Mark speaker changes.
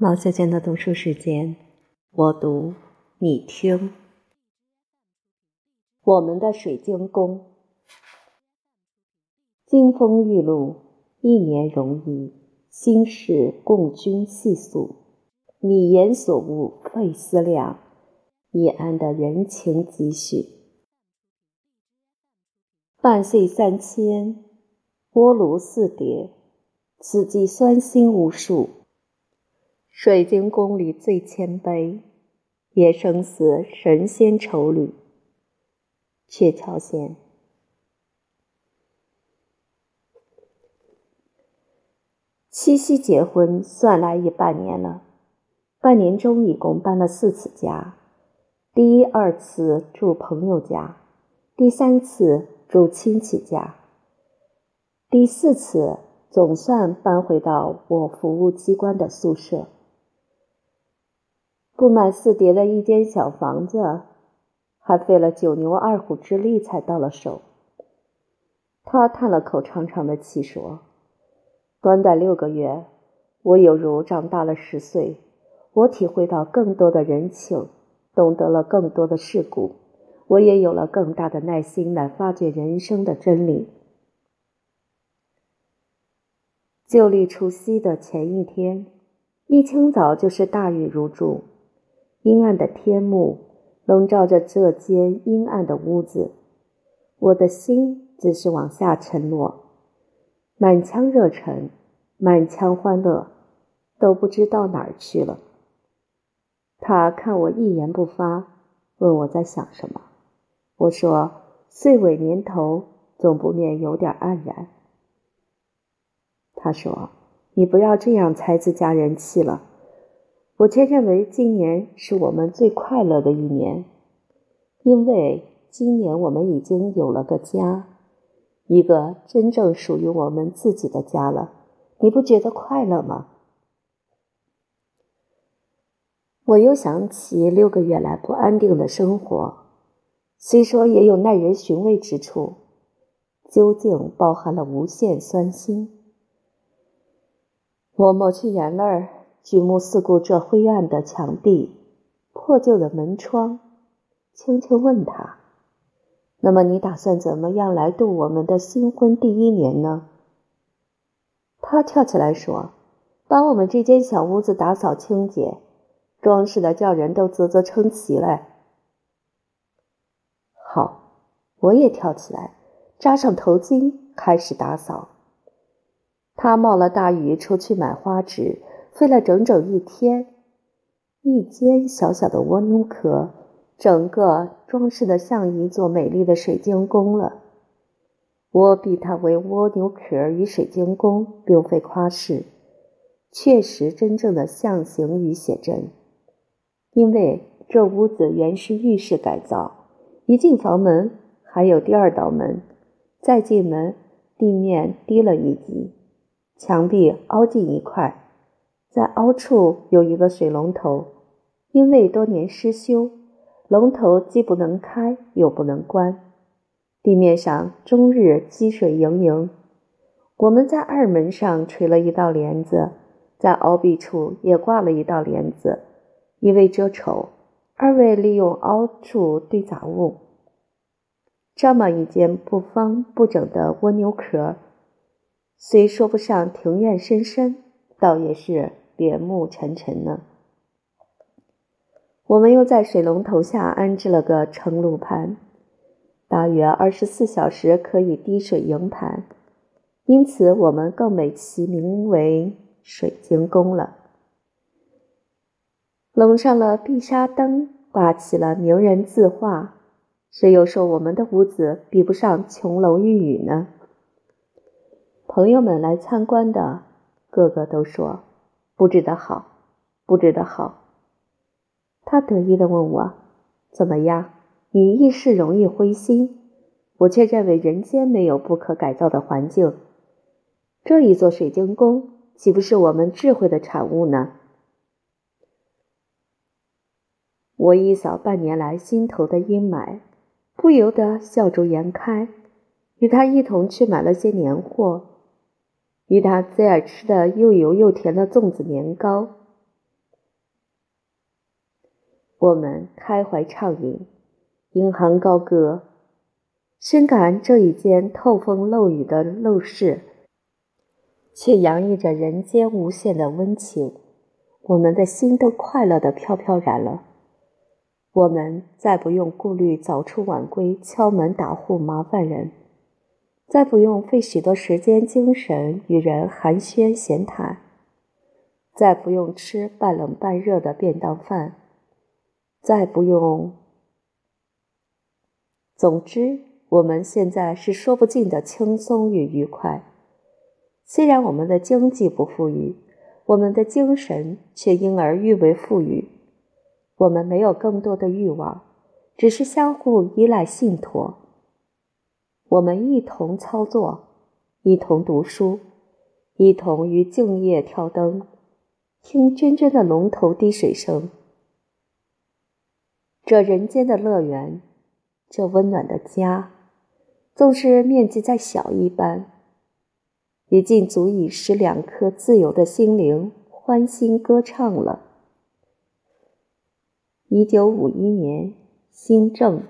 Speaker 1: 毛小娟的读书时间，我读你听。我们的水晶宫，金风玉露，一年容易，心事共君细诉。你言所悟，费思量，易安的人情几许。半岁三千，锅炉四叠，此际酸辛无数。水晶宫里最谦卑，也生死神仙愁侣。鹊桥仙，七夕结婚算来已半年了，半年中一共搬了四次家，第一二次住朋友家，第三次住亲戚家，第四次总算搬回到我服务机关的宿舍。不满四叠的一间小房子，还费了九牛二虎之力才到了手。他叹了口长长的气，说：“短短六个月，我有如长大了十岁。我体会到更多的人情，懂得了更多的世故，我也有了更大的耐心来发掘人生的真理。”旧历除夕的前一天，一清早就是大雨如注。阴暗的天幕笼罩着这间阴暗的屋子，我的心只是往下沉落，满腔热忱，满腔欢乐，都不知到哪儿去了。他看我一言不发，问我在想什么。我说：“岁尾年头，总不免有点黯然。”他说：“你不要这样猜自家人气了。”我却认为今年是我们最快乐的一年，因为今年我们已经有了个家，一个真正属于我们自己的家了。你不觉得快乐吗？我又想起六个月来不安定的生活，虽说也有耐人寻味之处，究竟包含了无限酸辛。我抹去眼泪儿。举目四顾这灰暗的墙壁、破旧的门窗，轻轻问他：“那么你打算怎么样来度我们的新婚第一年呢？”他跳起来说：“把我们这间小屋子打扫清洁，装饰的叫人都啧啧称奇嘞。”好，我也跳起来，扎上头巾，开始打扫。他冒了大雨出去买花纸。费了整整一天，一间小小的蜗牛壳，整个装饰的像一座美丽的水晶宫了。我比它为蜗牛壳与水晶宫，并非夸饰，确实真正的象形与写真。因为这屋子原是浴室改造，一进房门还有第二道门，再进门地面低了一级，墙壁凹进一块。在凹处有一个水龙头，因为多年失修，龙头既不能开又不能关，地面上终日积水盈盈。我们在二门上垂了一道帘子，在凹壁处也挂了一道帘子，一为遮丑，二为利用凹处堆杂物。这么一间不方不整的蜗牛壳，虽说不上庭院深深。倒也是帘幕沉沉呢。我们又在水龙头下安置了个盛露盘，大约二十四小时可以滴水盈盘，因此我们更美其名为水晶宫了。笼上了碧纱灯，挂起了名人字画，谁又说我们的屋子比不上琼楼玉宇呢？朋友们来参观的。个个都说布置的好，布置的好。他得意的问我：“怎么样？你一是容易灰心，我却认为人间没有不可改造的环境。这一座水晶宫岂不是我们智慧的产物呢？”我一扫半年来心头的阴霾，不由得笑逐颜开，与他一同去买了些年货。与他最爱吃的又油又甜的粽子年糕，我们开怀畅饮，银行高歌，深感这一间透风漏雨的陋室，却洋溢着人间无限的温情。我们的心都快乐的飘飘然了。我们再不用顾虑早出晚归、敲门打户麻烦人，再不用费许多时间精神与人寒暄闲谈，再不用吃半冷半热的便当饭，再不用……总之，我们现在是说不尽的轻松与愉快。虽然我们的经济不富裕，我们的精神却因而愈为富裕。我们没有更多的欲望，只是相互依赖信托。我们一同操作，一同读书，一同于静夜挑灯，听涓涓的龙头滴水声。这人间的乐园，这温暖的家，纵是面积再小一般，也尽足以使两颗自由的心灵欢欣歌唱了。一九五一年，新政。